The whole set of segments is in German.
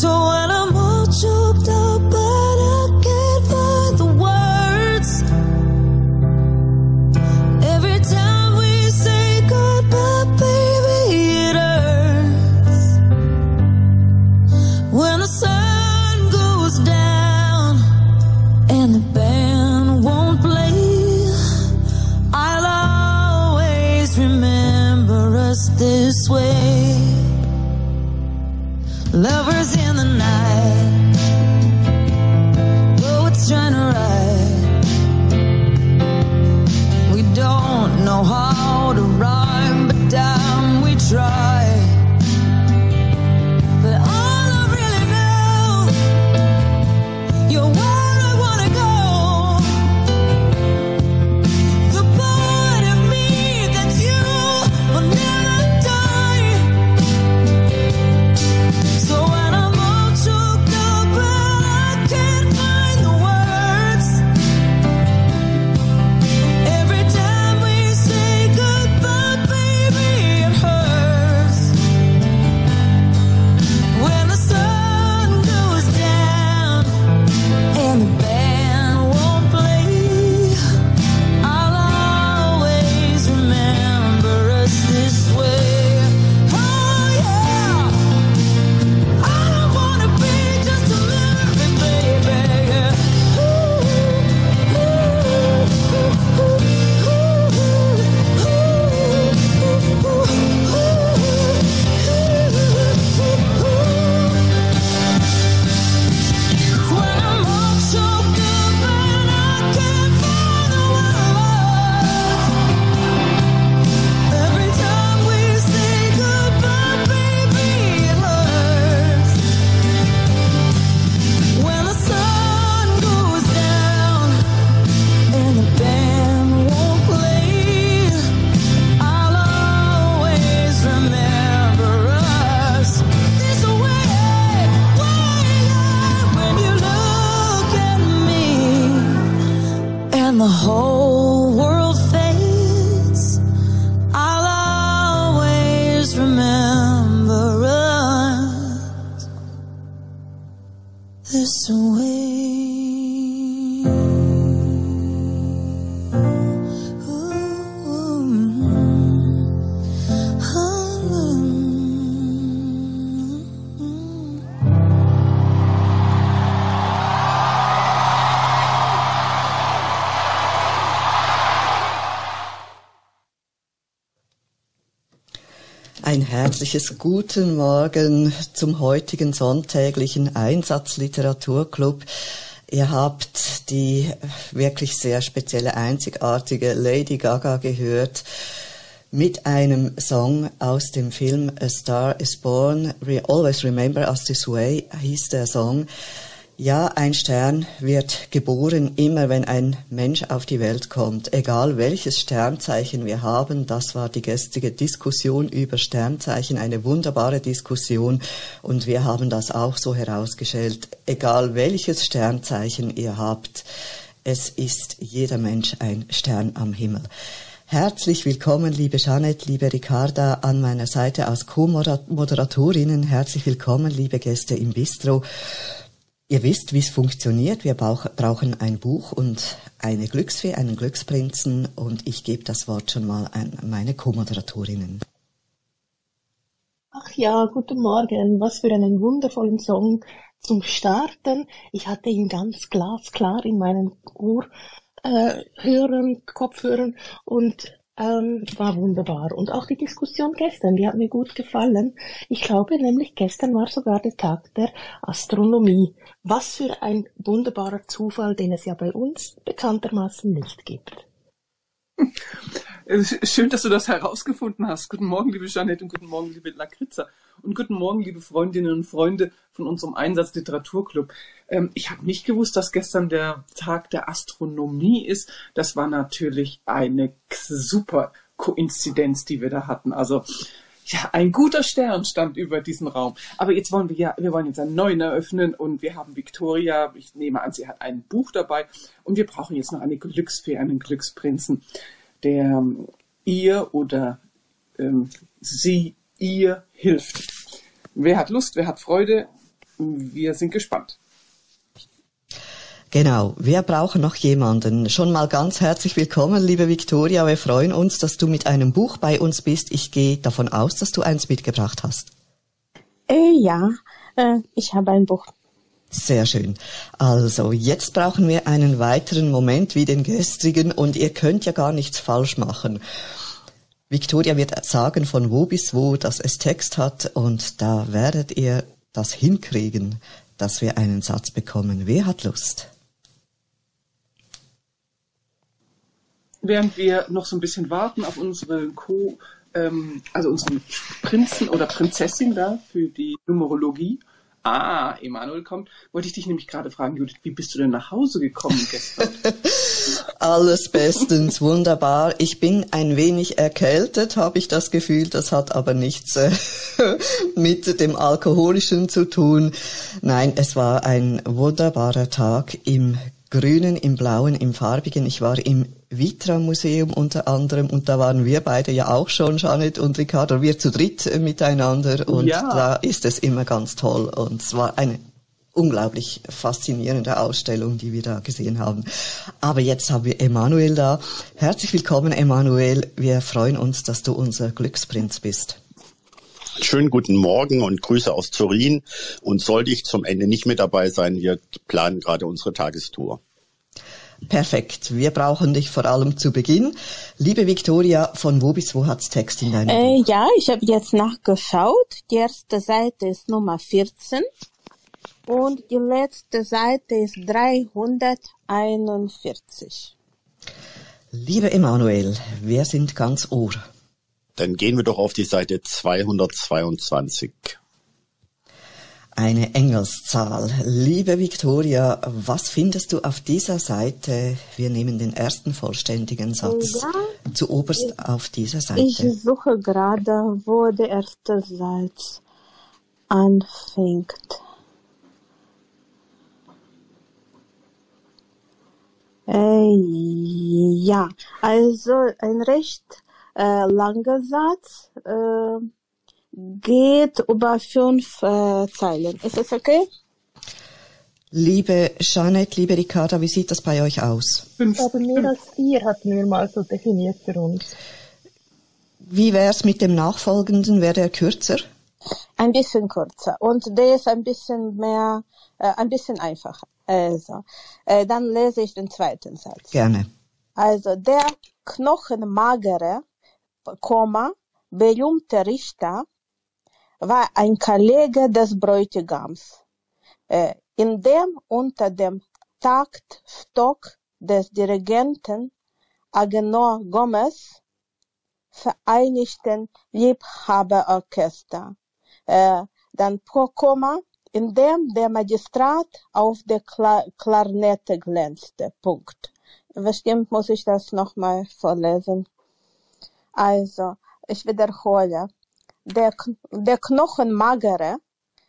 So the whole herzliches Guten Morgen zum heutigen sonntäglichen Einsatzliteraturclub. Ihr habt die wirklich sehr spezielle, einzigartige Lady Gaga gehört mit einem Song aus dem Film A Star is Born. Always Remember Us This Way hieß der Song. Ja, ein Stern wird geboren, immer wenn ein Mensch auf die Welt kommt. Egal welches Sternzeichen wir haben, das war die gestrige Diskussion über Sternzeichen, eine wunderbare Diskussion. Und wir haben das auch so herausgestellt. Egal welches Sternzeichen ihr habt, es ist jeder Mensch ein Stern am Himmel. Herzlich willkommen, liebe Jeanette, liebe Ricarda, an meiner Seite als Co-Moderatorinnen. Herzlich willkommen, liebe Gäste im Bistro. Ihr wisst, wie es funktioniert. Wir brauchen ein Buch und eine Glücksfee, einen Glücksprinzen und ich gebe das Wort schon mal an meine Co-Moderatorinnen. Ach ja, guten Morgen. Was für einen wundervollen Song zum Starten. Ich hatte ihn ganz glasklar in meinen Ohr äh, hören, Kopfhörern und ähm, war wunderbar. Und auch die Diskussion gestern, die hat mir gut gefallen. Ich glaube nämlich, gestern war sogar der Tag der Astronomie. Was für ein wunderbarer Zufall, den es ja bei uns bekanntermaßen nicht gibt. Schön, dass du das herausgefunden hast. Guten Morgen, liebe Jeanette und guten Morgen, liebe Lakritza. Und guten Morgen, liebe Freundinnen und Freunde von unserem Einsatz Literaturclub. Ähm, ich habe nicht gewusst, dass gestern der Tag der Astronomie ist. Das war natürlich eine super Koinzidenz, die wir da hatten. Also ja, ein guter Stern stand über diesem Raum. Aber jetzt wollen wir ja, wir wollen jetzt einen neuen eröffnen und wir haben Victoria, ich nehme an, sie hat ein Buch dabei und wir brauchen jetzt noch eine Glücksfee, einen Glücksprinzen, der ähm, ihr oder ähm, sie ihr hilft. Wer hat Lust, wer hat Freude? Wir sind gespannt. Genau, wir brauchen noch jemanden. Schon mal ganz herzlich willkommen, liebe Victoria. Wir freuen uns, dass du mit einem Buch bei uns bist. Ich gehe davon aus, dass du eins mitgebracht hast. Äh, ja, äh, ich habe ein Buch. Sehr schön. Also, jetzt brauchen wir einen weiteren Moment wie den gestrigen und ihr könnt ja gar nichts falsch machen. Victoria wird sagen, von wo bis wo, dass es Text hat und da werdet ihr das hinkriegen, dass wir einen Satz bekommen. Wer hat Lust? Während wir noch so ein bisschen warten auf unsere Co, ähm, also unseren Prinzen oder Prinzessin da für die Numerologie. Ah, Emanuel kommt. Wollte ich dich nämlich gerade fragen, Judith, wie bist du denn nach Hause gekommen gestern? Alles bestens, wunderbar. Ich bin ein wenig erkältet, habe ich das Gefühl. Das hat aber nichts äh, mit dem Alkoholischen zu tun. Nein, es war ein wunderbarer Tag im Grünen, im Blauen, im Farbigen. Ich war im Vitra Museum unter anderem und da waren wir beide ja auch schon, Janet und Ricardo, wir zu dritt miteinander und ja. da ist es immer ganz toll und es war eine unglaublich faszinierende Ausstellung, die wir da gesehen haben. Aber jetzt haben wir Emanuel da. Herzlich willkommen, Emanuel. Wir freuen uns, dass du unser Glücksprinz bist. Schönen guten Morgen und Grüße aus Turin. Und sollte ich zum Ende nicht mit dabei sein, wir planen gerade unsere Tagestour. Perfekt. Wir brauchen dich vor allem zu Beginn. Liebe Victoria, von wo bis wo hat's Text in deinem äh, Buch? Ja, ich habe jetzt nachgeschaut. Die erste Seite ist Nummer 14 und die letzte Seite ist 341. Liebe Emanuel, wir sind ganz Ohr. Dann gehen wir doch auf die Seite 222. Eine Engelszahl. Liebe Victoria, was findest du auf dieser Seite? Wir nehmen den ersten vollständigen Satz ja, zu oberst ich, auf dieser Seite. Ich suche gerade, wo der erste Satz anfängt. Äh, ja, also ein recht äh, langer Satz. Äh, geht über fünf äh, Zeilen. Ist das okay? Liebe Jeanette, liebe Ricarda, wie sieht das bei euch aus? Fünf. Aber mehr als vier hatten wir mal so definiert für uns. Wie wäre es mit dem nachfolgenden? Wäre der kürzer? Ein bisschen kürzer. Und der ist ein bisschen mehr, äh, ein bisschen einfacher. Also, äh, dann lese ich den zweiten Satz. Gerne. Also, der knochenmagere, Komma, berühmte Richter war ein Kollege des Bräutigams, äh, in dem unter dem Taktstock des Dirigenten Agenor Gomez Vereinigten Liebhaberorchester, äh, dann pro Komma, in dem der Magistrat auf der Kla Klarnette glänzte. Punkt. Bestimmt muss ich das nochmal vorlesen. Also, ich wiederhole der, der knochenmagere,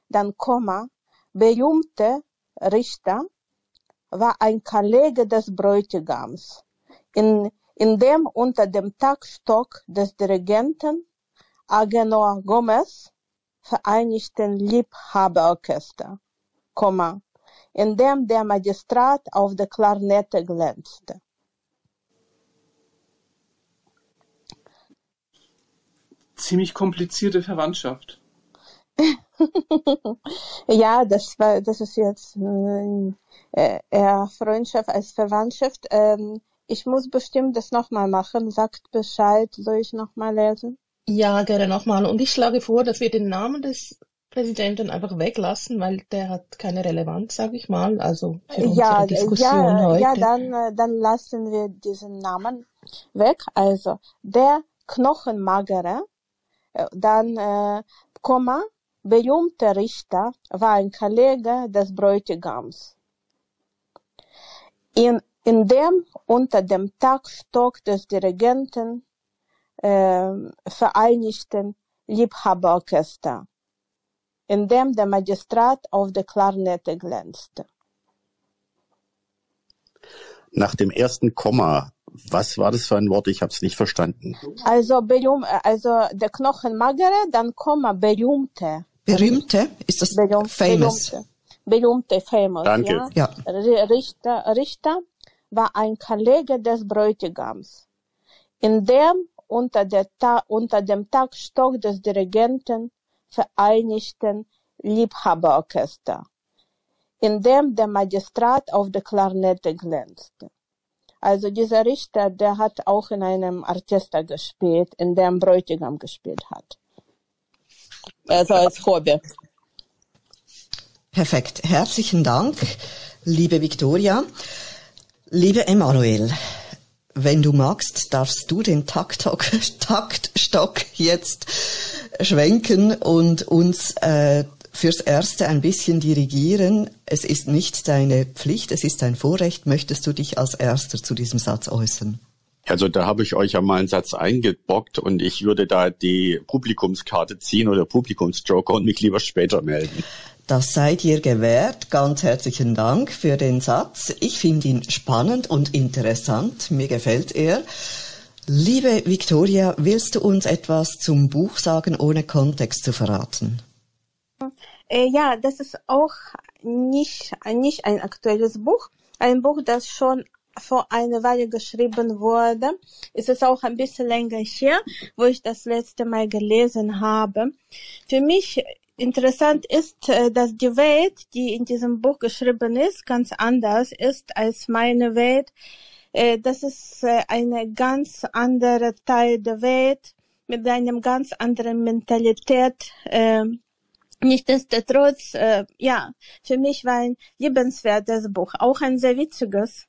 dann Komma, berühmte Richter war ein Kollege des Bräutigams, in, in dem unter dem Tagstock des Dirigenten Agenor Gomez Vereinigten Liebhaberorchester, Komma, in dem der Magistrat auf der Klarnette glänzte. Ziemlich komplizierte Verwandtschaft. ja, das war, das ist jetzt äh, eher Freundschaft als Verwandtschaft. Ähm, ich muss bestimmt das nochmal machen. Sagt Bescheid, soll ich nochmal lesen? Ja, gerne nochmal. Und ich schlage vor, dass wir den Namen des Präsidenten einfach weglassen, weil der hat keine Relevanz, sage ich mal, also für Ja, unsere Diskussion ja, heute. ja, dann, äh, dann lassen wir diesen Namen weg. Also der Knochenmagere, dann äh, Komma, berühmter Richter war ein Kollege des Bräutigams. In, in dem unter dem Taktstock des Dirigenten äh, vereinigten Liebhaberorchester, in dem der Magistrat auf der Klarnette glänzte. Nach dem ersten Komma, was war das für ein Wort? Ich habe es nicht verstanden. Also, berühm, also der Knochenmagere, dann Komma, berühmte. Berühmte? Ist das Berühm, famous? Berühmte, berühmte, famous, Danke. ja. Ja. Richter, Richter war ein Kollege des Bräutigams, in dem unter, der Ta unter dem Taktstock des Dirigenten vereinigten Liebhaberorchester, in dem der Magistrat auf der Klarnette glänzte. Also dieser Richter, der hat auch in einem Orchester gespielt, in dem Bräutigam gespielt hat. Also als Hobby. Perfekt. Herzlichen Dank, liebe Victoria. Liebe Emanuel, wenn du magst, darfst du den Taktstock, Taktstock jetzt schwenken und uns äh, fürs Erste ein bisschen dirigieren. Es ist nicht deine Pflicht, es ist dein Vorrecht. Möchtest du dich als Erster zu diesem Satz äußern? Also da habe ich euch ja mal einen Satz eingebockt und ich würde da die Publikumskarte ziehen oder Publikumsjoker und mich lieber später melden. Das sei dir gewährt. Ganz herzlichen Dank für den Satz. Ich finde ihn spannend und interessant. Mir gefällt er. Liebe Victoria, willst du uns etwas zum Buch sagen, ohne Kontext zu verraten? Ja, das ist auch nicht, nicht ein aktuelles Buch. Ein Buch, das schon vor einer Weile geschrieben wurde. Es ist auch ein bisschen länger her, wo ich das letzte Mal gelesen habe. Für mich interessant ist, dass die Welt, die in diesem Buch geschrieben ist, ganz anders ist als meine Welt. Das ist eine ganz andere Teil der Welt mit einem ganz anderen Mentalität. Nichtsdestotrotz, äh, ja, für mich war ein liebenswertes Buch, auch ein sehr witziges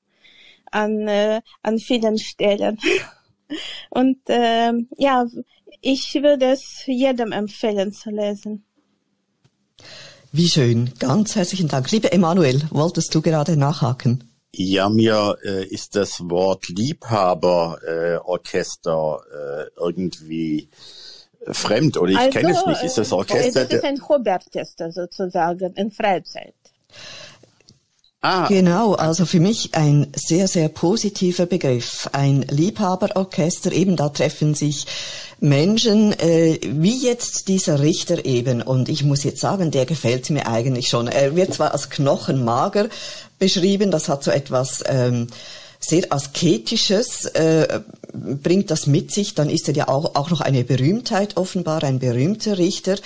an, äh, an vielen Stellen. Und ähm, ja, ich würde es jedem empfehlen zu lesen. Wie schön. Ganz herzlichen Dank. Liebe Emanuel, wolltest du gerade nachhaken? Ja, mir äh, ist das Wort Liebhaberorchester äh, Orchester, äh, irgendwie äh, fremd oder ich kenne es nicht. Ist das äh, Orchester? Das ist ein Hobbyorchester sozusagen in Freizeit. ah, Genau, also für mich ein sehr, sehr positiver Begriff. Ein Liebhaberorchester, eben da treffen sich Menschen, äh, wie jetzt dieser Richter eben. Und ich muss jetzt sagen, der gefällt mir eigentlich schon. Er wird zwar als knochenmager beschrieben, das hat so etwas... Ähm, sehr asketisches äh, bringt das mit sich, dann ist er ja auch, auch noch eine Berühmtheit offenbar, ein berühmter Richter.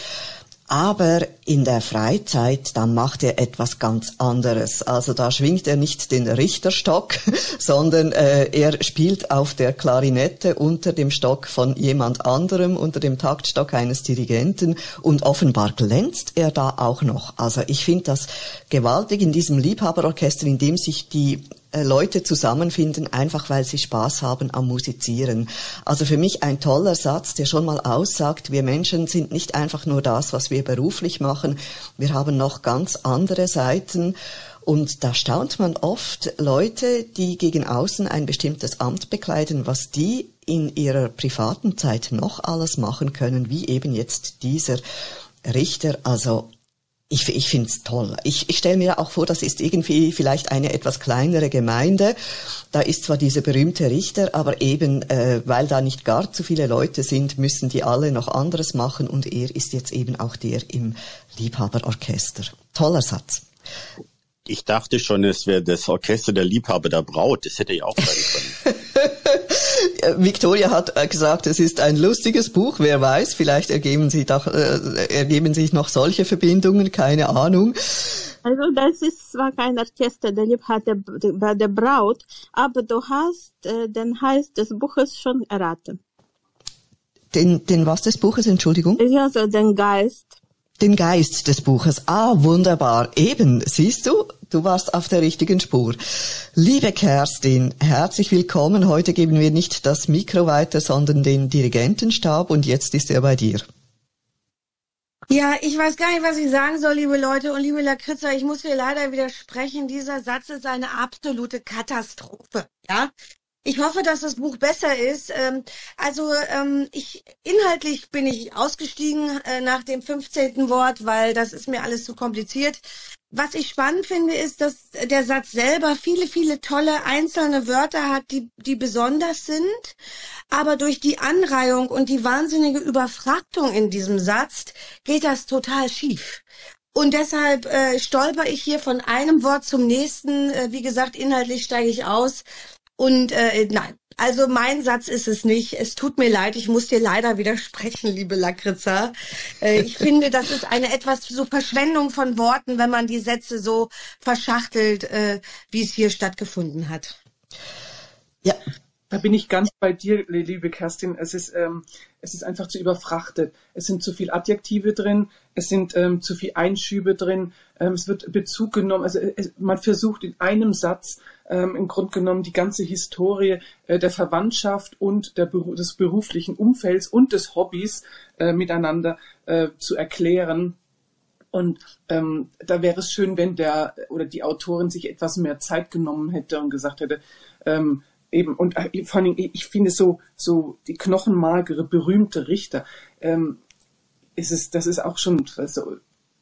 Aber in der Freizeit, da macht er etwas ganz anderes. Also da schwingt er nicht den Richterstock, sondern äh, er spielt auf der Klarinette unter dem Stock von jemand anderem, unter dem Taktstock eines Dirigenten und offenbar glänzt er da auch noch. Also ich finde das gewaltig in diesem Liebhaberorchester, in dem sich die Leute zusammenfinden, einfach weil sie Spaß haben am Musizieren. Also für mich ein toller Satz, der schon mal aussagt, wir Menschen sind nicht einfach nur das, was wir beruflich machen, wir haben noch ganz andere Seiten. Und da staunt man oft Leute, die gegen außen ein bestimmtes Amt bekleiden, was die in ihrer privaten Zeit noch alles machen können, wie eben jetzt dieser Richter. Also ich, ich finde es toll. Ich, ich stelle mir auch vor, das ist irgendwie vielleicht eine etwas kleinere Gemeinde. Da ist zwar dieser berühmte Richter, aber eben, äh, weil da nicht gar zu viele Leute sind, müssen die alle noch anderes machen und er ist jetzt eben auch der im Liebhaberorchester. Toller Satz. Ich dachte schon, es wäre das Orchester der Liebhaber der Braut. Das hätte ja auch sein können. Victoria hat äh, gesagt, es ist ein lustiges Buch. Wer weiß, vielleicht ergeben sich, doch, äh, ergeben sich noch solche Verbindungen, keine Ahnung. Also das ist zwar kein Orchester der Liebhaber bei der Braut, aber du hast äh, den Hals des Buches schon erraten. Den, den was des Buches, Entschuldigung? Ja, so den Geist. Den Geist des Buches. Ah, wunderbar. Eben, siehst du, du warst auf der richtigen Spur. Liebe Kerstin, herzlich willkommen. Heute geben wir nicht das Mikro weiter, sondern den Dirigentenstab und jetzt ist er bei dir. Ja, ich weiß gar nicht, was ich sagen soll, liebe Leute und liebe Lakritza. Ich muss dir leider widersprechen. Dieser Satz ist eine absolute Katastrophe. Ja, ich hoffe, dass das Buch besser ist. Ähm, also ähm, ich inhaltlich bin ich ausgestiegen äh, nach dem 15. Wort, weil das ist mir alles zu kompliziert. Was ich spannend finde, ist, dass der Satz selber viele, viele tolle einzelne Wörter hat, die, die besonders sind. Aber durch die Anreihung und die wahnsinnige Überfrachtung in diesem Satz geht das total schief. Und deshalb äh, stolper ich hier von einem Wort zum nächsten. Äh, wie gesagt, inhaltlich steige ich aus. Und äh, nein, also mein Satz ist es nicht. Es tut mir leid, ich muss dir leider widersprechen, liebe Lakritza. Äh, ich finde, das ist eine etwas so Verschwendung von Worten, wenn man die Sätze so verschachtelt, äh, wie es hier stattgefunden hat. Ja, da bin ich ganz bei dir, liebe Kerstin. Es ist, ähm, es ist einfach zu überfrachtet. Es sind zu viel Adjektive drin, es sind ähm, zu viel Einschübe drin, ähm, es wird Bezug genommen. Also es, man versucht in einem Satz ähm, im Grunde genommen die ganze Historie äh, der Verwandtschaft und der, des beruflichen Umfelds und des Hobbys äh, miteinander äh, zu erklären. Und ähm, da wäre es schön, wenn der oder die Autorin sich etwas mehr Zeit genommen hätte und gesagt hätte, ähm, eben, und äh, vor allem, ich finde so, so die knochenmagere, berühmte Richter, ähm, ist es, das ist auch schon so,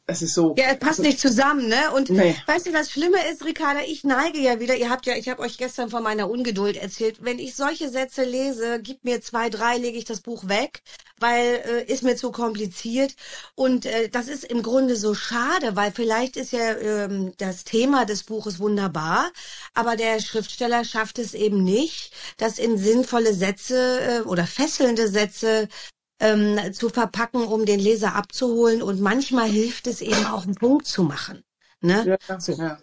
es ist so. Ja, es passt nicht zusammen, ne? Und nee. weißt du, was Schlimme ist, Ricarda? Ich neige ja wieder. Ihr habt ja, ich habe euch gestern von meiner Ungeduld erzählt. Wenn ich solche Sätze lese, gib mir zwei, drei, lege ich das Buch weg, weil äh, ist mir zu kompliziert. Und äh, das ist im Grunde so schade, weil vielleicht ist ja ähm, das Thema des Buches wunderbar, aber der Schriftsteller schafft es eben nicht, das in sinnvolle Sätze äh, oder fesselnde Sätze ähm, zu verpacken, um den Leser abzuholen. Und manchmal hilft es eben auch, einen Punkt zu machen. Ne? Ja, so. ja.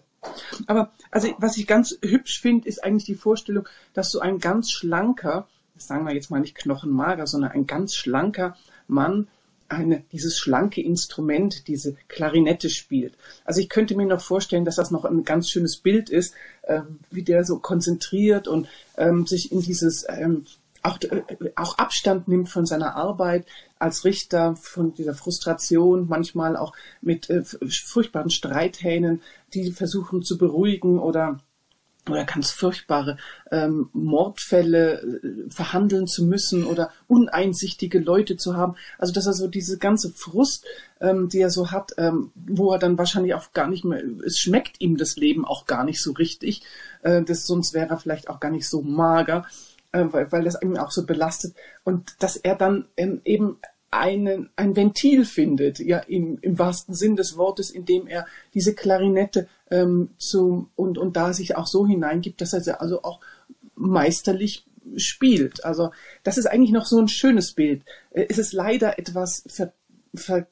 Aber also was ich ganz hübsch finde, ist eigentlich die Vorstellung, dass so ein ganz schlanker, sagen wir jetzt mal nicht knochenmager, sondern ein ganz schlanker Mann eine, dieses schlanke Instrument, diese Klarinette spielt. Also ich könnte mir noch vorstellen, dass das noch ein ganz schönes Bild ist, ähm, wie der so konzentriert und ähm, sich in dieses ähm, auch, äh, auch Abstand nimmt von seiner Arbeit als Richter, von dieser Frustration, manchmal auch mit äh, furchtbaren Streithähnen, die versuchen zu beruhigen oder oder ganz furchtbare ähm, Mordfälle äh, verhandeln zu müssen oder uneinsichtige Leute zu haben. Also dass er so diese ganze Frust, ähm, die er so hat, ähm, wo er dann wahrscheinlich auch gar nicht mehr, es schmeckt ihm das Leben auch gar nicht so richtig, äh, das, sonst wäre er vielleicht auch gar nicht so mager äh, weil, weil das ihn auch so belastet. Und dass er dann ähm, eben einen, ein Ventil findet, ja, im, im wahrsten Sinn des Wortes, indem er diese Klarinette ähm, zum, und, und da sich auch so hineingibt, dass er sie also auch meisterlich spielt. Also das ist eigentlich noch so ein schönes Bild. Äh, es ist leider etwas ver, ver,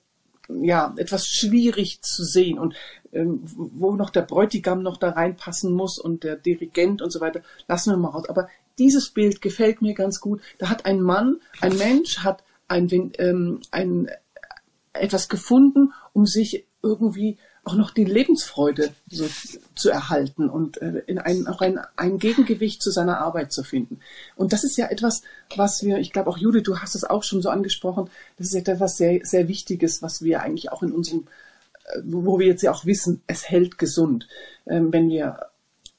ja, etwas schwierig zu sehen und ähm, wo noch der Bräutigam noch da reinpassen muss und der Dirigent und so weiter, lassen wir mal raus. Aber dieses Bild gefällt mir ganz gut. Da hat ein Mann, ein Mensch hat ein, ähm, ein, etwas gefunden, um sich irgendwie auch noch die Lebensfreude so zu erhalten und äh, in ein, auch ein, ein Gegengewicht zu seiner Arbeit zu finden. Und das ist ja etwas, was wir, ich glaube auch Judith, du hast es auch schon so angesprochen, das ist etwas sehr, sehr Wichtiges, was wir eigentlich auch in unserem, äh, wo wir jetzt ja auch wissen, es hält gesund. Ähm, wenn wir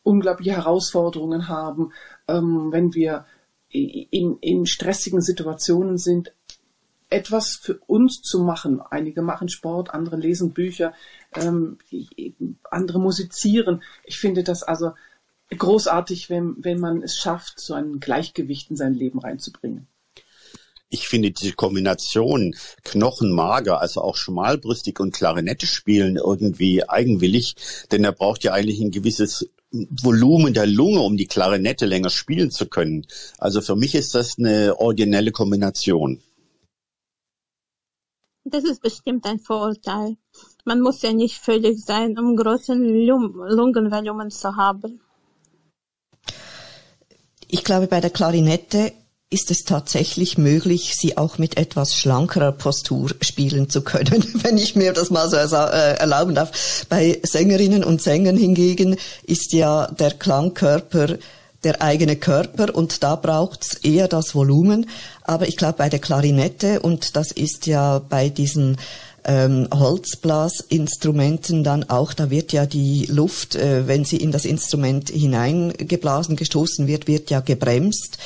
unglaubliche Herausforderungen haben, ähm, wenn wir in, in stressigen Situationen sind, etwas für uns zu machen. Einige machen Sport, andere lesen Bücher, ähm, andere musizieren. Ich finde das also großartig, wenn, wenn man es schafft, so ein Gleichgewicht in sein Leben reinzubringen. Ich finde diese Kombination Knochenmager, also auch schmalbrüstig und Klarinette spielen irgendwie eigenwillig, denn er braucht ja eigentlich ein gewisses Volumen der Lunge, um die Klarinette länger spielen zu können. Also für mich ist das eine originelle Kombination. Das ist bestimmt ein Vorurteil. Man muss ja nicht völlig sein, um großen Lungenvolumen zu haben. Ich glaube, bei der Klarinette ist es tatsächlich möglich, sie auch mit etwas schlankerer Postur spielen zu können, wenn ich mir das mal so äh, erlauben darf. Bei Sängerinnen und Sängern hingegen ist ja der Klangkörper der eigene Körper und da braucht's eher das Volumen. Aber ich glaube, bei der Klarinette, und das ist ja bei diesen ähm, Holzblasinstrumenten dann auch, da wird ja die Luft, äh, wenn sie in das Instrument hineingeblasen, gestoßen wird, wird ja gebremst.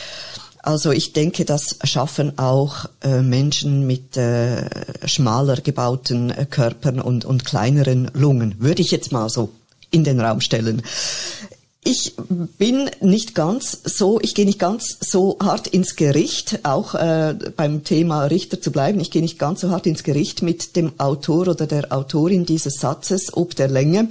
Also ich denke, das schaffen auch äh, Menschen mit äh, schmaler gebauten äh, Körpern und, und kleineren Lungen, würde ich jetzt mal so in den Raum stellen. Ich bin nicht ganz so, ich gehe nicht ganz so hart ins Gericht, auch äh, beim Thema Richter zu bleiben. Ich gehe nicht ganz so hart ins Gericht mit dem Autor oder der Autorin dieses Satzes ob der Länge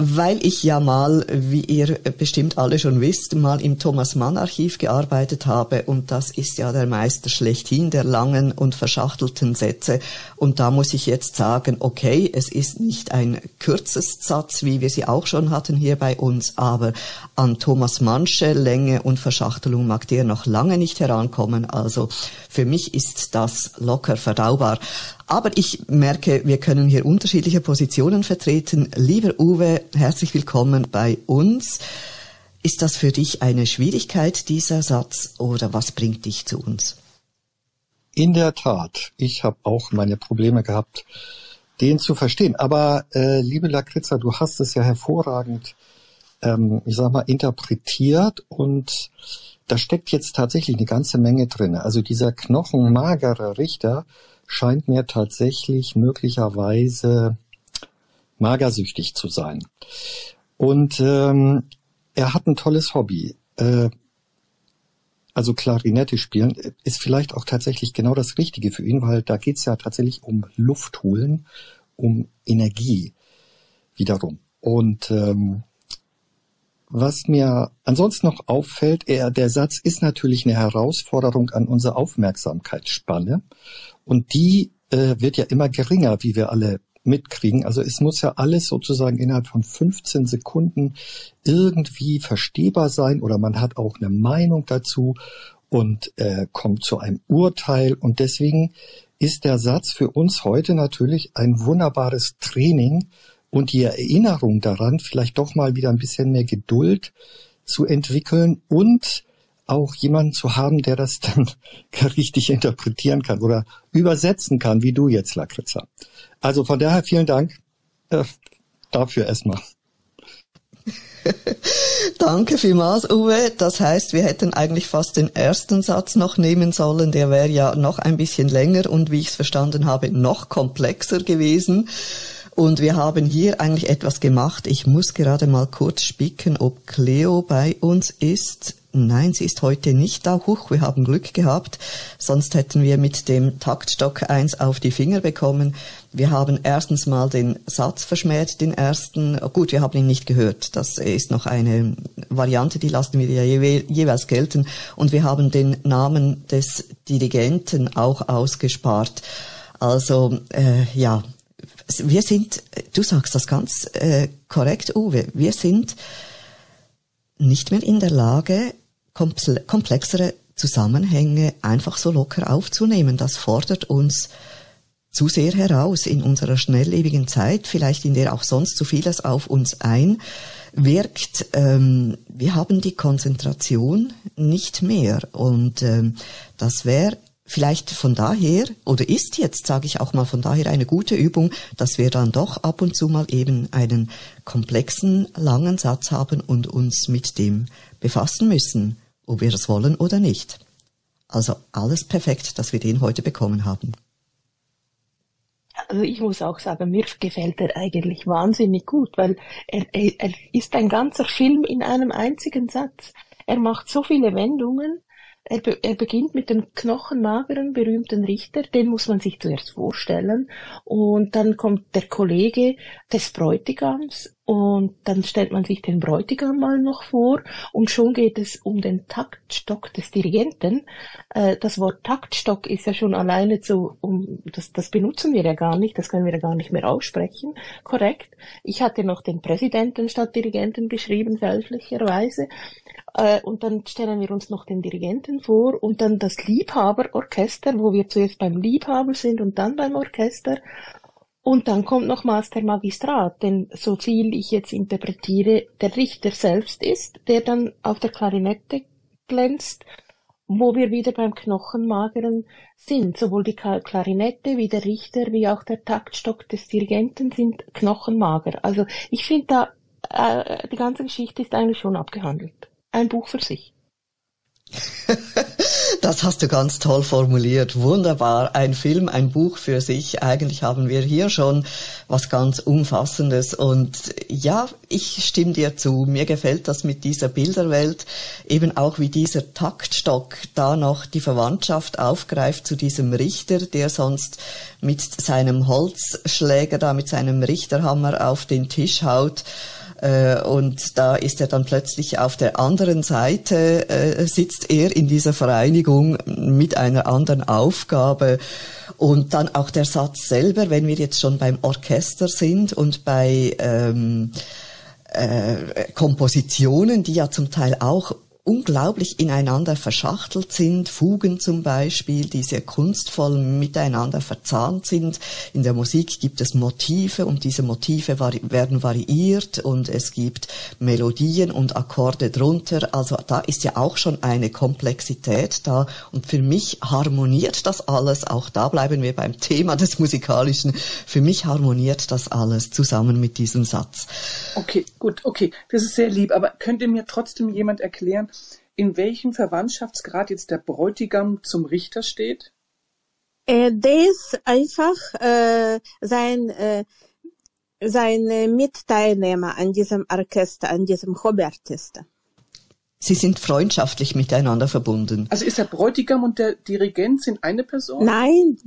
weil ich ja mal, wie ihr bestimmt alle schon wisst, mal im Thomas Mann Archiv gearbeitet habe. Und das ist ja der Meister schlechthin der langen und verschachtelten Sätze. Und da muss ich jetzt sagen, okay, es ist nicht ein kürzes Satz, wie wir sie auch schon hatten hier bei uns, aber an Thomas Mannsche Länge und Verschachtelung mag der noch lange nicht herankommen, also für mich ist das locker verdaubar. Aber ich merke, wir können hier unterschiedliche Positionen vertreten. Lieber Uwe, herzlich willkommen bei uns. Ist das für dich eine Schwierigkeit, dieser Satz, oder was bringt dich zu uns? In der Tat, ich habe auch meine Probleme gehabt, den zu verstehen. Aber äh, liebe Lakritza, du hast es ja hervorragend, ähm, ich sag mal, interpretiert und da steckt jetzt tatsächlich eine ganze Menge drin. Also dieser knochenmagere Richter, scheint mir tatsächlich möglicherweise magersüchtig zu sein. Und ähm, er hat ein tolles Hobby. Äh, also Klarinette spielen ist vielleicht auch tatsächlich genau das Richtige für ihn, weil da geht's ja tatsächlich um Luft holen, um Energie wiederum. Und ähm, was mir ansonsten noch auffällt, er, der Satz ist natürlich eine Herausforderung an unsere Aufmerksamkeitsspanne. Und die äh, wird ja immer geringer, wie wir alle mitkriegen. Also es muss ja alles sozusagen innerhalb von 15 Sekunden irgendwie verstehbar sein oder man hat auch eine Meinung dazu und äh, kommt zu einem Urteil. Und deswegen ist der Satz für uns heute natürlich ein wunderbares Training, und die Erinnerung daran, vielleicht doch mal wieder ein bisschen mehr Geduld zu entwickeln und auch jemanden zu haben, der das dann richtig interpretieren kann oder übersetzen kann, wie du jetzt, Lakritza. Also von daher vielen Dank äh, dafür erstmal. Danke vielmals, Uwe. Das heißt, wir hätten eigentlich fast den ersten Satz noch nehmen sollen. Der wäre ja noch ein bisschen länger und wie ich es verstanden habe, noch komplexer gewesen. Und wir haben hier eigentlich etwas gemacht. Ich muss gerade mal kurz spicken, ob Cleo bei uns ist. Nein, sie ist heute nicht da. Huch, wir haben Glück gehabt. Sonst hätten wir mit dem Taktstock eins auf die Finger bekommen. Wir haben erstens mal den Satz verschmäht, den ersten. Gut, wir haben ihn nicht gehört. Das ist noch eine Variante, die lassen wir ja jewe jeweils gelten. Und wir haben den Namen des Dirigenten auch ausgespart. Also, äh, ja, wir sind, du sagst das ganz äh, korrekt, Uwe, wir sind nicht mehr in der Lage, komplexere Zusammenhänge einfach so locker aufzunehmen. Das fordert uns zu sehr heraus in unserer schnelllebigen Zeit, vielleicht in der auch sonst so vieles auf uns einwirkt. Ähm, wir haben die Konzentration nicht mehr und ähm, das wäre vielleicht von daher oder ist jetzt, sage ich auch mal, von daher eine gute Übung, dass wir dann doch ab und zu mal eben einen komplexen, langen Satz haben und uns mit dem befassen müssen, ob wir es wollen oder nicht. Also alles perfekt, dass wir den heute bekommen haben. Also ich muss auch sagen, mir gefällt er eigentlich wahnsinnig gut, weil er, er, er ist ein ganzer Film in einem einzigen Satz. Er macht so viele Wendungen er, be er beginnt mit dem knochenmageren, berühmten Richter, den muss man sich zuerst vorstellen. Und dann kommt der Kollege des Bräutigams Und dann stellt man sich den Bräutigam mal noch vor und schon geht es um den Taktstock des Dirigenten. Äh, das Wort Taktstock ist ja schon alleine zu, um, das, das benutzen wir ja gar nicht, das können wir ja gar nicht mehr aussprechen. Korrekt. Ich hatte noch den Präsidenten statt Dirigenten geschrieben, fälschlicherweise. Äh, und dann stellen wir uns noch den Dirigenten vor und dann das Liebhaberorchester, wo wir zuerst beim Liebhaber sind und dann beim Orchester. Und dann kommt nochmals der Magistrat, denn so viel ich jetzt interpretiere, der Richter selbst ist, der dann auf der Klarinette glänzt, wo wir wieder beim Knochenmageren sind. Sowohl die Klarinette wie der Richter wie auch der Taktstock des Dirigenten sind knochenmager. Also ich finde da, äh, die ganze Geschichte ist eigentlich schon abgehandelt. Ein Buch für sich. Das hast du ganz toll formuliert. Wunderbar. Ein Film, ein Buch für sich. Eigentlich haben wir hier schon was ganz Umfassendes. Und ja, ich stimme dir zu. Mir gefällt das mit dieser Bilderwelt. Eben auch wie dieser Taktstock da noch die Verwandtschaft aufgreift zu diesem Richter, der sonst mit seinem Holzschläger da, mit seinem Richterhammer auf den Tisch haut. Äh, und da ist er dann plötzlich auf der anderen Seite, äh, sitzt er in dieser Vereinigung mit einer anderen Aufgabe. Und dann auch der Satz selber, wenn wir jetzt schon beim Orchester sind und bei ähm, äh, Kompositionen, die ja zum Teil auch unglaublich ineinander verschachtelt sind, Fugen zum Beispiel, die sehr kunstvoll miteinander verzahnt sind. In der Musik gibt es Motive und diese Motive vari werden variiert und es gibt Melodien und Akkorde drunter. Also da ist ja auch schon eine Komplexität da und für mich harmoniert das alles, auch da bleiben wir beim Thema des Musikalischen, für mich harmoniert das alles zusammen mit diesem Satz. Okay, gut, okay, das ist sehr lieb, aber könnte mir trotzdem jemand erklären, in welchem Verwandtschaftsgrad jetzt der Bräutigam zum Richter steht? Äh, der ist einfach äh, sein, äh, sein Mitteilnehmer an diesem Orchester, an diesem Hobbyorchester. Sie sind freundschaftlich miteinander verbunden. Also ist der Bräutigam und der Dirigent sind eine Person? Nein,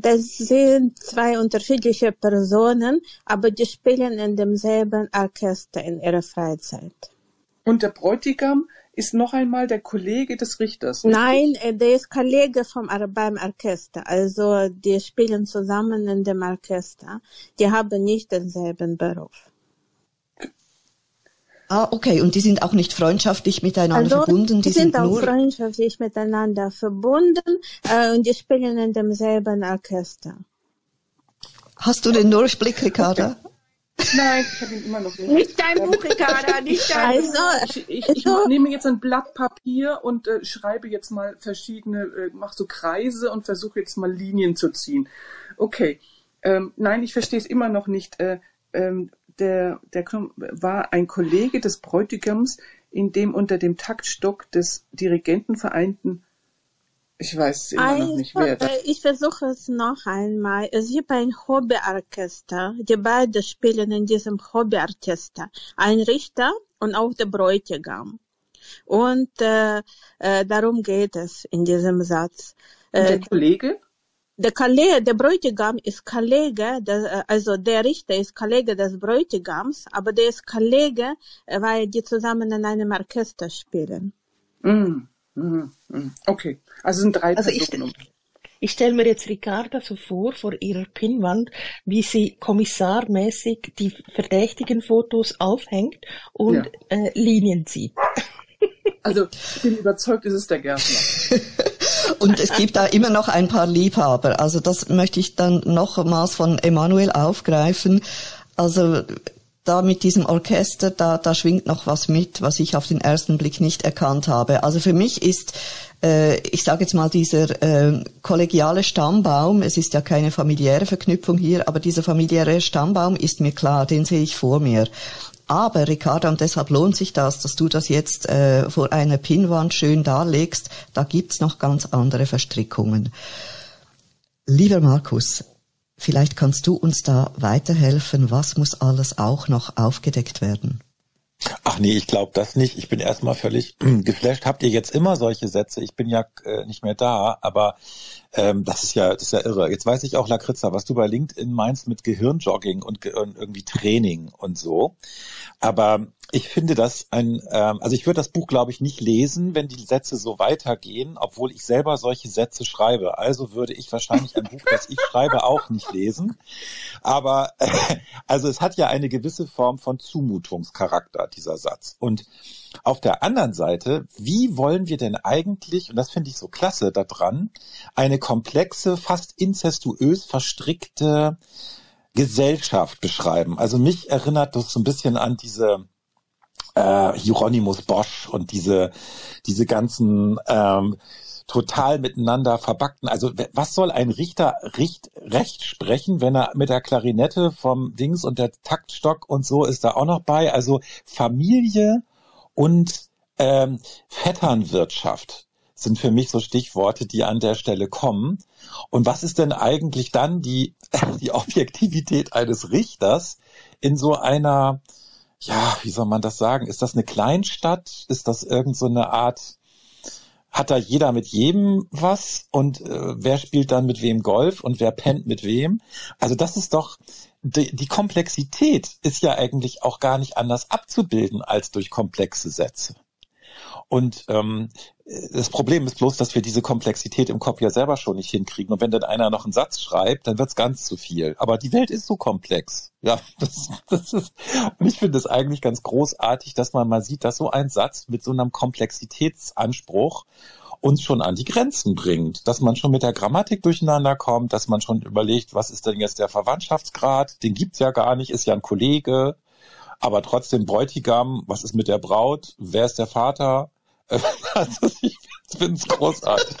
das sind zwei unterschiedliche Personen, aber die spielen in demselben Orchester in ihrer Freizeit. Und der Bräutigam ist noch einmal der Kollege des Richters. Richtig? Nein, äh, der ist Kollege vom, beim Orchester. Also die spielen zusammen in dem Orchester. Die haben nicht denselben Beruf. Ah, okay. Und die sind auch nicht freundschaftlich miteinander also, verbunden? Die, die sind, sind, auch freundschaftlich miteinander verbunden äh, und die spielen in demselben Orchester. Hast du den Durchblick, Ricarda? Nein, ich habe ihn immer noch nicht. Nicht dein Buch, Ricarda, nicht dein Buch. Ich, ich, ich also, nehme jetzt ein Blatt Papier und äh, schreibe jetzt mal verschiedene, äh, mache so Kreise und versuche jetzt mal Linien zu ziehen. Okay. Ähm, nein, ich verstehe es immer noch nicht. Äh, ähm, der, der war ein Kollege des Bräutigams, in dem unter dem Taktstock des Dirigenten vereinten ich weiß immer noch nicht, wer das Ich versuche es noch einmal. Es gibt ein Hobbyorchester. Die beiden spielen in diesem Hobbyorchester. Ein Richter und auch der Bräutigam. Und äh, äh, darum geht es in diesem Satz. Und der Kollege? Der Kollege, der Bräutigam ist Kollege, der, also der Richter ist Kollege des Bräutigams, aber der ist Kollege, weil die zusammen in einem Orchester spielen. Mm, mm, mm. Okay, also sind drei also Personen. Ich, ich stelle mir jetzt Ricarda so vor, vor ihrer Pinnwand, wie sie kommissarmäßig die verdächtigen Fotos aufhängt und ja. äh, Linien zieht. Also ich bin überzeugt, es ist der Gärtner. Und es gibt da immer noch ein paar Liebhaber. Also das möchte ich dann nochmals von Emanuel aufgreifen. Also da mit diesem Orchester, da, da schwingt noch was mit, was ich auf den ersten Blick nicht erkannt habe. Also für mich ist, äh, ich sage jetzt mal, dieser äh, kollegiale Stammbaum, es ist ja keine familiäre Verknüpfung hier, aber dieser familiäre Stammbaum ist mir klar, den sehe ich vor mir. Aber Ricarda, und deshalb lohnt sich das, dass du das jetzt äh, vor einer Pinnwand schön darlegst, da gibt's noch ganz andere Verstrickungen. Lieber Markus, vielleicht kannst du uns da weiterhelfen. Was muss alles auch noch aufgedeckt werden? Ach nee, ich glaube das nicht. Ich bin erstmal völlig geflasht. Habt ihr jetzt immer solche Sätze? Ich bin ja äh, nicht mehr da, aber ähm, das ist ja, das ist ja irre. Jetzt weiß ich auch, Lakritza, was du bei LinkedIn meinst mit Gehirnjogging und, und irgendwie Training und so. Aber ich finde das ein, ähm, also ich würde das Buch, glaube ich, nicht lesen, wenn die Sätze so weitergehen, obwohl ich selber solche Sätze schreibe. Also würde ich wahrscheinlich ein Buch, das ich schreibe, auch nicht lesen. Aber äh, also es hat ja eine gewisse Form von Zumutungscharakter, dieser Satz. Und auf der anderen Seite, wie wollen wir denn eigentlich, und das finde ich so klasse daran, eine komplexe, fast inzestuös verstrickte Gesellschaft beschreiben? Also mich erinnert das so ein bisschen an diese äh, Hieronymus Bosch und diese, diese ganzen ähm, total miteinander verbackten. Also was soll ein Richter Richt, recht sprechen, wenn er mit der Klarinette vom Dings und der Taktstock und so ist da auch noch bei? Also Familie und ähm, Vetternwirtschaft sind für mich so Stichworte, die an der Stelle kommen. Und was ist denn eigentlich dann die, die Objektivität eines Richters in so einer, ja, wie soll man das sagen? Ist das eine Kleinstadt? Ist das irgend so eine Art, hat da jeder mit jedem was? Und äh, wer spielt dann mit wem Golf und wer pennt mit wem? Also das ist doch, die, die Komplexität ist ja eigentlich auch gar nicht anders abzubilden als durch komplexe Sätze. Und ähm, das Problem ist bloß, dass wir diese Komplexität im Kopf ja selber schon nicht hinkriegen. Und wenn dann einer noch einen Satz schreibt, dann wird's ganz zu viel. Aber die Welt ist so komplex. Ja, das, das ist, und ich finde es eigentlich ganz großartig, dass man mal sieht, dass so ein Satz mit so einem Komplexitätsanspruch uns schon an die Grenzen bringt, dass man schon mit der Grammatik durcheinander kommt, dass man schon überlegt, was ist denn jetzt der Verwandtschaftsgrad, den gibt's ja gar nicht, ist ja ein Kollege, aber trotzdem Bräutigam, was ist mit der Braut, wer ist der Vater, Also ich finde es großartig.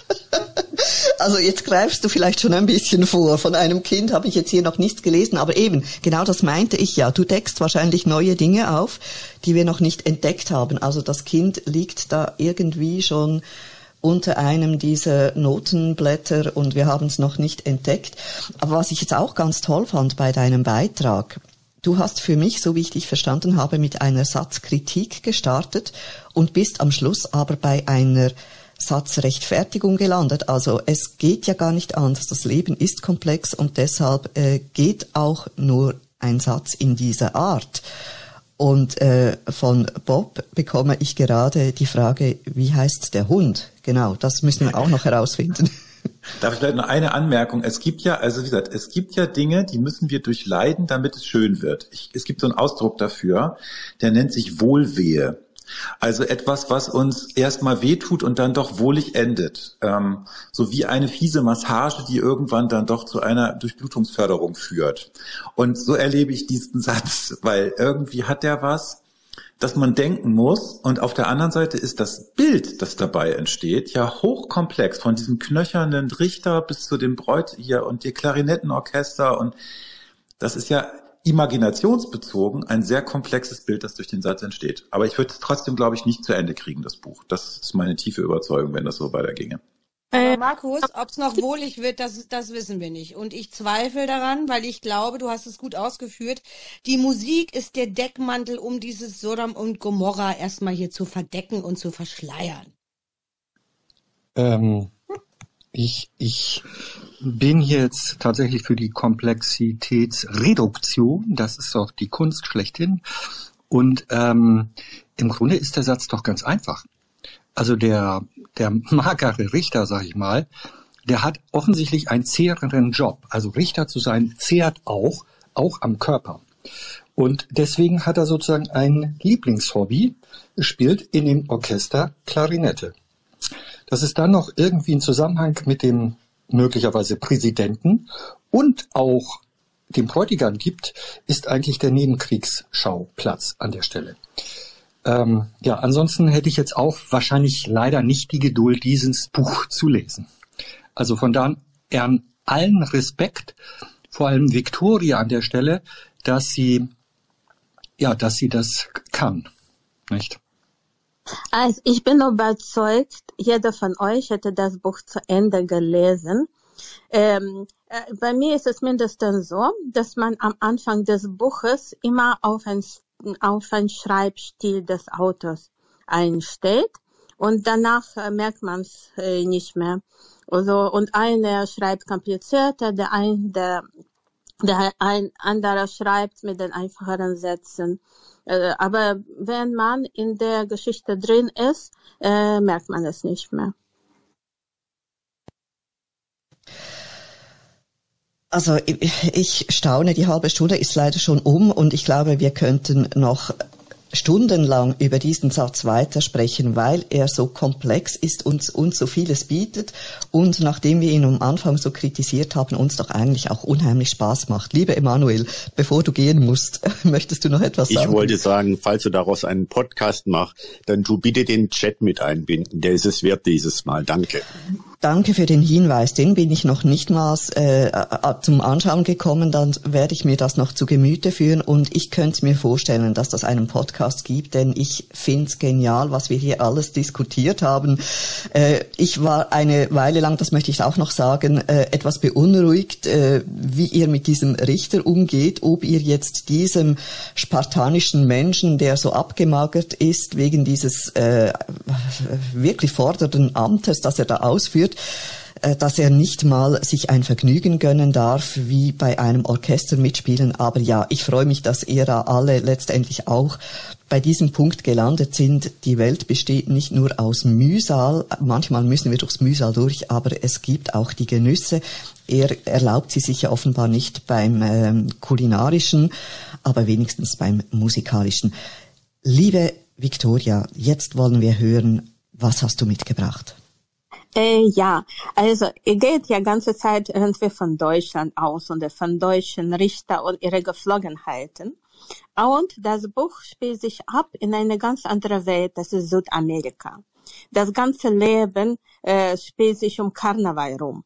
Also jetzt greifst du vielleicht schon ein bisschen vor. Von einem Kind habe ich jetzt hier noch nichts gelesen, aber eben, genau das meinte ich ja. Du deckst wahrscheinlich neue Dinge auf, die wir noch nicht entdeckt haben. Also das Kind liegt da irgendwie schon unter einem dieser Notenblätter und wir haben es noch nicht entdeckt. Aber was ich jetzt auch ganz toll fand bei deinem Beitrag, Du hast für mich, so wie ich dich verstanden habe, mit einer Satzkritik gestartet und bist am Schluss aber bei einer Satzrechtfertigung gelandet. Also es geht ja gar nicht anders. Das Leben ist komplex und deshalb äh, geht auch nur ein Satz in dieser Art. Und äh, von Bob bekomme ich gerade die Frage, wie heißt der Hund? Genau, das müssen wir auch noch herausfinden. Darf ich vielleicht noch eine Anmerkung? Es gibt ja, also wie gesagt, es gibt ja Dinge, die müssen wir durchleiden, damit es schön wird. Ich, es gibt so einen Ausdruck dafür, der nennt sich Wohlwehe. Also etwas, was uns erstmal wehtut und dann doch wohlig endet. Ähm, so wie eine fiese Massage, die irgendwann dann doch zu einer Durchblutungsförderung führt. Und so erlebe ich diesen Satz, weil irgendwie hat der was, dass man denken muss. Und auf der anderen Seite ist das Bild, das dabei entsteht, ja hochkomplex. Von diesem knöchernen Richter bis zu dem Bräut hier und die Klarinettenorchester. Und das ist ja imaginationsbezogen ein sehr komplexes Bild, das durch den Satz entsteht. Aber ich würde es trotzdem, glaube ich, nicht zu Ende kriegen, das Buch. Das ist meine tiefe Überzeugung, wenn das so weiterginge. Äh, Markus, ob es noch wohlig wird, das, das wissen wir nicht. Und ich zweifle daran, weil ich glaube, du hast es gut ausgeführt, die Musik ist der Deckmantel, um dieses Sodom und Gomorra erstmal hier zu verdecken und zu verschleiern. Ähm, ich, ich bin jetzt tatsächlich für die Komplexitätsreduktion. Das ist doch die Kunst schlechthin. Und ähm, im Grunde ist der Satz doch ganz einfach. Also der, der magere Richter, sag ich mal, der hat offensichtlich einen zehreren Job. Also Richter zu sein zehrt auch, auch am Körper. Und deswegen hat er sozusagen ein Lieblingshobby, spielt in dem Orchester Klarinette. Dass es dann noch irgendwie einen Zusammenhang mit dem möglicherweise Präsidenten und auch dem Bräutigam gibt, ist eigentlich der Nebenkriegsschauplatz an der Stelle. Ähm, ja, ansonsten hätte ich jetzt auch wahrscheinlich leider nicht die Geduld, dieses Buch zu lesen. Also von da an allen Respekt, vor allem Victoria an der Stelle, dass sie, ja, dass sie das kann, nicht? Also ich bin überzeugt, jeder von euch hätte das Buch zu Ende gelesen. Ähm, äh, bei mir ist es mindestens so, dass man am Anfang des Buches immer auf ein auf einen Schreibstil des Autors einstellt und danach äh, merkt man es äh, nicht mehr. Also, und einer schreibt komplizierter, der, ein, der, der ein anderer schreibt mit den einfacheren Sätzen. Äh, aber wenn man in der Geschichte drin ist, merkt man es nicht mehr. Also ich staune, die halbe Stunde ist leider schon um und ich glaube, wir könnten noch stundenlang über diesen Satz weitersprechen, weil er so komplex ist und uns so vieles bietet und nachdem wir ihn am Anfang so kritisiert haben, uns doch eigentlich auch unheimlich Spaß macht. Liebe Emanuel, bevor du gehen musst, möchtest du noch etwas sagen? Ich wollte sagen, falls du daraus einen Podcast machst, dann tu bitte den Chat mit einbinden. Der ist es wert dieses Mal. Danke. Danke für den Hinweis. Den bin ich noch nicht mal äh, zum Anschauen gekommen. Dann werde ich mir das noch zu Gemüte führen und ich könnte mir vorstellen, dass das einen Podcast gibt, denn ich finde es genial, was wir hier alles diskutiert haben. Äh, ich war eine Weile lang, das möchte ich auch noch sagen, äh, etwas beunruhigt, äh, wie ihr mit diesem Richter umgeht, ob ihr jetzt diesem spartanischen Menschen, der so abgemagert ist wegen dieses äh, wirklich fordernden Amtes, das er da ausführt, äh, dass er nicht mal sich ein Vergnügen gönnen darf, wie bei einem Orchester mitspielen. Aber ja, ich freue mich, dass da alle letztendlich auch bei diesem Punkt gelandet sind. Die Welt besteht nicht nur aus Mühsal, manchmal müssen wir durchs Mühsal durch, aber es gibt auch die Genüsse. Er erlaubt sie sich ja offenbar nicht beim ähm, kulinarischen, aber wenigstens beim musikalischen. Liebe Victoria, jetzt wollen wir hören, was hast du mitgebracht? Äh, ja, also ihr geht ja ganze Zeit irgendwie von Deutschland aus und von deutschen Richter und ihre Geflogenheiten. Und das Buch spielt sich ab in eine ganz andere Welt, das ist Südamerika. Das ganze Leben äh, spielt sich um Karneval rum.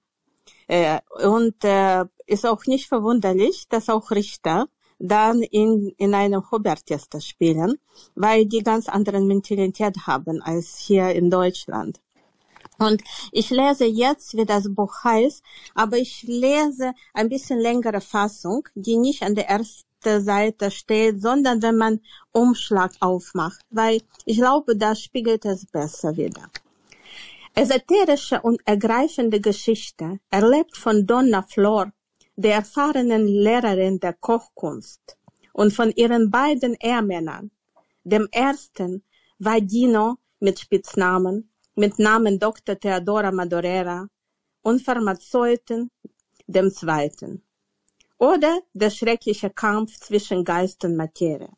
Äh, und äh, ist auch nicht verwunderlich, dass auch Richter dann in, in einem Hubertester spielen, weil die ganz anderen Mentalität haben als hier in Deutschland. Und ich lese jetzt, wie das Buch heißt, aber ich lese ein bisschen längere Fassung, die nicht an der ersten Seite steht, sondern wenn man Umschlag aufmacht, weil ich glaube, da spiegelt es besser wieder. Esoterische und ergreifende Geschichte, erlebt von Donna Flor, der erfahrenen Lehrerin der Kochkunst, und von ihren beiden Ehemännern. Dem ersten war Dino mit Spitznamen mit Namen Dr. Theodora Madorera und Pharmazeuten dem Zweiten. Oder der schreckliche Kampf zwischen Geist und Materie.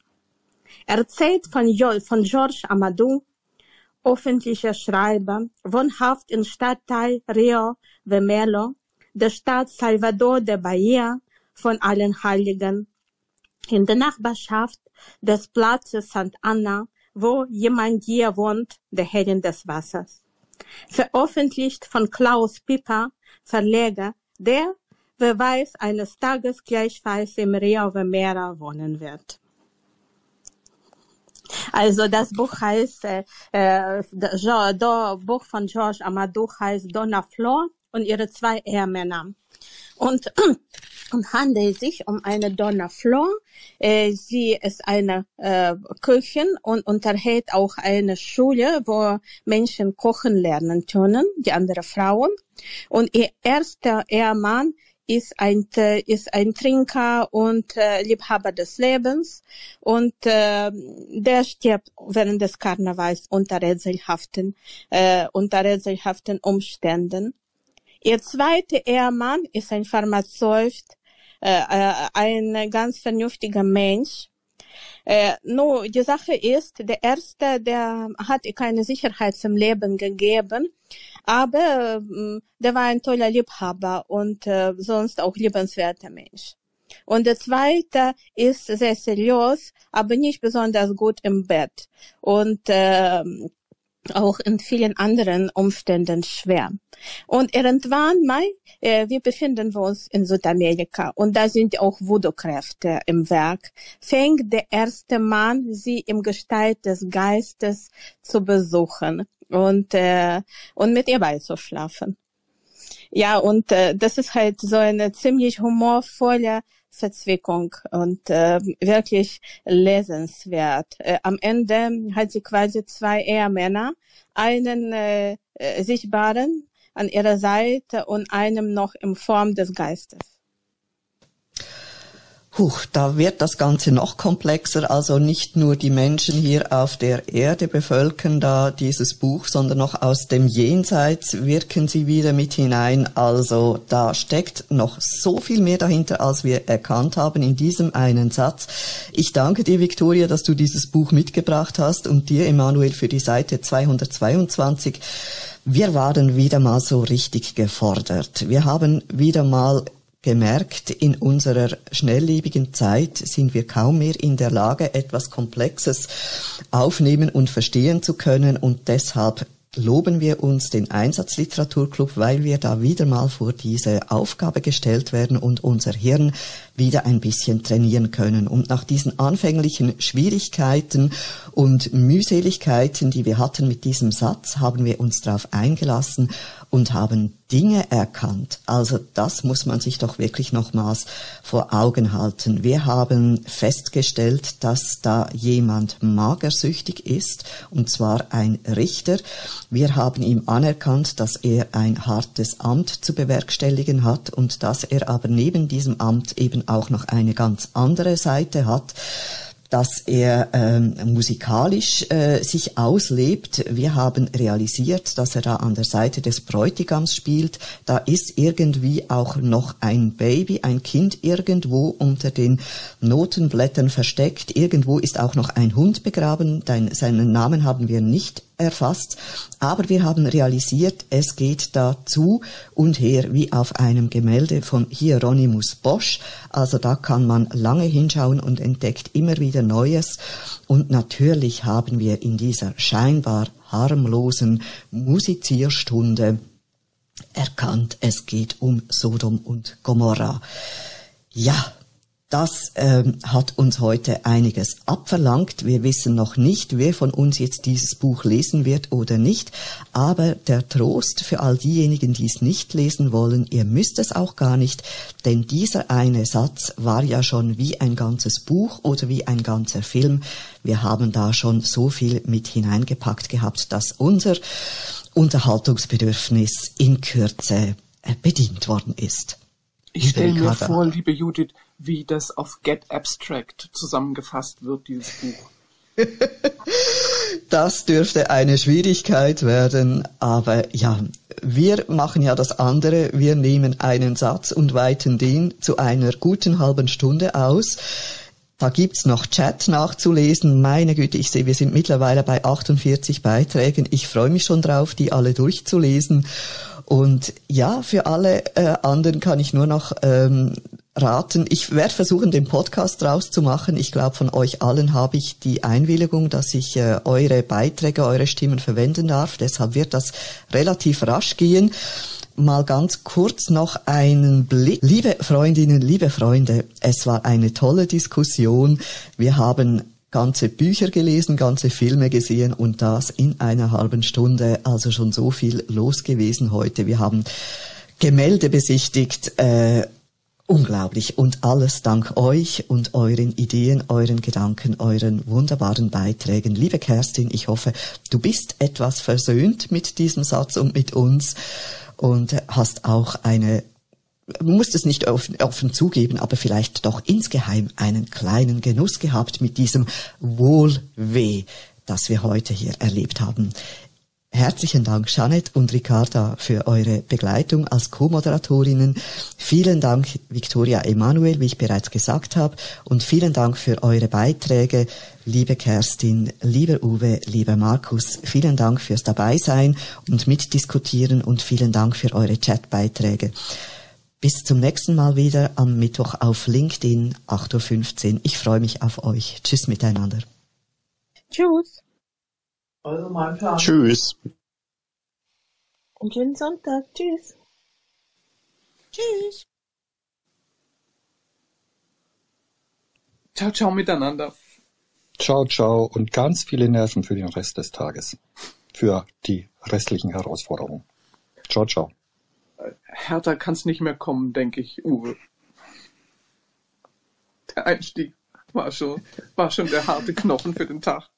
Erzählt von, jo von George Amadou, öffentlicher Schreiber, wohnhaft im Stadtteil Rio Vermelo, der Stadt Salvador de Bahia von allen Heiligen, in der Nachbarschaft des Platzes St. Anna wo jemand hier wohnt, der Herrin des Wassers. Veröffentlicht von Klaus Pipper, Verleger, der, wer weiß, eines Tages gleichfalls im Rio Mera wohnen wird. Also das Buch heißt, äh, äh, das Buch von George Amadou heißt Donna Flor und ihre zwei Ehemänner. Und und handelt sich um eine Donna Flor. Äh, sie ist eine äh, Köchin und unterhält auch eine Schule, wo Menschen kochen lernen können, die andere Frauen. Und ihr erster Ehemann ist ein, ist ein Trinker und äh, Liebhaber des Lebens und äh, der stirbt während des Karnevals unter rätselhaften, äh, unter rätselhaften Umständen. Ihr zweiter Ehemann ist ein Pharmazeut, äh, äh, ein ganz vernünftiger Mensch. Äh, nur die Sache ist, der erste, der hat keine Sicherheit zum Leben gegeben, aber äh, der war ein toller Liebhaber und äh, sonst auch liebenswerter Mensch. Und der zweite ist sehr seriös, aber nicht besonders gut im Bett. Und äh, auch in vielen anderen Umständen schwer. Und irgendwann mal, äh, wir befinden uns in Südamerika und da sind auch Voodoo-Kräfte im Werk, fängt der erste Mann sie im Gestalt des Geistes zu besuchen und, äh, und mit ihr beizuschlafen. Ja, und äh, das ist halt so eine ziemlich humorvolle Verzwickung und äh, wirklich lesenswert. Äh, am Ende hat sie quasi zwei Ehemänner, einen äh, äh, sichtbaren an ihrer Seite und einem noch in Form des Geistes. Huch, da wird das Ganze noch komplexer. Also nicht nur die Menschen hier auf der Erde bevölkern da dieses Buch, sondern noch aus dem Jenseits wirken sie wieder mit hinein. Also da steckt noch so viel mehr dahinter, als wir erkannt haben in diesem einen Satz. Ich danke dir, Victoria, dass du dieses Buch mitgebracht hast und dir, Emanuel, für die Seite 222. Wir waren wieder mal so richtig gefordert. Wir haben wieder mal gemerkt, in unserer schnelllebigen Zeit sind wir kaum mehr in der Lage, etwas Komplexes aufnehmen und verstehen zu können und deshalb loben wir uns den Einsatzliteraturclub, weil wir da wieder mal vor diese Aufgabe gestellt werden und unser Hirn wieder ein bisschen trainieren können. Und nach diesen anfänglichen Schwierigkeiten und Mühseligkeiten, die wir hatten mit diesem Satz, haben wir uns darauf eingelassen und haben Dinge erkannt. Also das muss man sich doch wirklich nochmals vor Augen halten. Wir haben festgestellt, dass da jemand magersüchtig ist, und zwar ein Richter. Wir haben ihm anerkannt, dass er ein hartes Amt zu bewerkstelligen hat und dass er aber neben diesem Amt eben auch noch eine ganz andere Seite hat dass er ähm, musikalisch äh, sich auslebt. Wir haben realisiert, dass er da an der Seite des Bräutigams spielt. Da ist irgendwie auch noch ein Baby, ein Kind irgendwo unter den Notenblättern versteckt. Irgendwo ist auch noch ein Hund begraben. Dein, seinen Namen haben wir nicht erfasst. Aber wir haben realisiert, es geht da zu und her wie auf einem Gemälde von Hieronymus Bosch. Also da kann man lange hinschauen und entdeckt immer wieder Neues. Und natürlich haben wir in dieser scheinbar harmlosen Musizierstunde erkannt, es geht um Sodom und Gomorra. Ja, das ähm, hat uns heute einiges abverlangt. Wir wissen noch nicht, wer von uns jetzt dieses Buch lesen wird oder nicht. Aber der Trost für all diejenigen, die es nicht lesen wollen, ihr müsst es auch gar nicht, denn dieser eine Satz war ja schon wie ein ganzes Buch oder wie ein ganzer Film. Wir haben da schon so viel mit hineingepackt gehabt, dass unser Unterhaltungsbedürfnis in Kürze äh, bedient worden ist. Ich stelle mir vor, liebe Judith, wie das auf Get Abstract zusammengefasst wird, dieses Buch. Das dürfte eine Schwierigkeit werden, aber ja, wir machen ja das andere. Wir nehmen einen Satz und weiten den zu einer guten halben Stunde aus. Da gibt's noch Chat nachzulesen. Meine Güte, ich sehe, wir sind mittlerweile bei 48 Beiträgen. Ich freue mich schon drauf, die alle durchzulesen. Und ja, für alle äh, anderen kann ich nur noch ähm, raten. Ich werde versuchen, den Podcast draus zu machen. Ich glaube, von euch allen habe ich die Einwilligung, dass ich äh, eure Beiträge, eure Stimmen verwenden darf. Deshalb wird das relativ rasch gehen. Mal ganz kurz noch einen Blick. Liebe Freundinnen, liebe Freunde, es war eine tolle Diskussion. Wir haben ganze Bücher gelesen, ganze Filme gesehen und das in einer halben Stunde. Also schon so viel los gewesen heute. Wir haben Gemälde besichtigt, äh, unglaublich. Und alles dank euch und euren Ideen, euren Gedanken, euren wunderbaren Beiträgen. Liebe Kerstin, ich hoffe, du bist etwas versöhnt mit diesem Satz und mit uns und hast auch eine musst es nicht offen, offen zugeben, aber vielleicht doch insgeheim einen kleinen Genuss gehabt mit diesem Wohlweh, das wir heute hier erlebt haben. Herzlichen Dank, Janet und Ricarda, für eure Begleitung als Co-Moderatorinnen. Vielen Dank, Victoria Emanuel, wie ich bereits gesagt habe. Und vielen Dank für eure Beiträge, liebe Kerstin, lieber Uwe, lieber Markus. Vielen Dank fürs Dabeisein und Mitdiskutieren und vielen Dank für eure Chatbeiträge. Bis zum nächsten Mal wieder am Mittwoch auf LinkedIn, 8.15 Uhr. Ich freue mich auf euch. Tschüss miteinander. Tschüss. Also mein Plan. Tschüss. Und schönen Sonntag. Tschüss. Tschüss. Ciao, ciao miteinander. Ciao, ciao und ganz viele Nerven für den Rest des Tages. Für die restlichen Herausforderungen. Ciao, ciao. Härter kann's nicht mehr kommen, denke ich, Uwe. Der Einstieg war schon, war schon der harte Knochen für den Tag.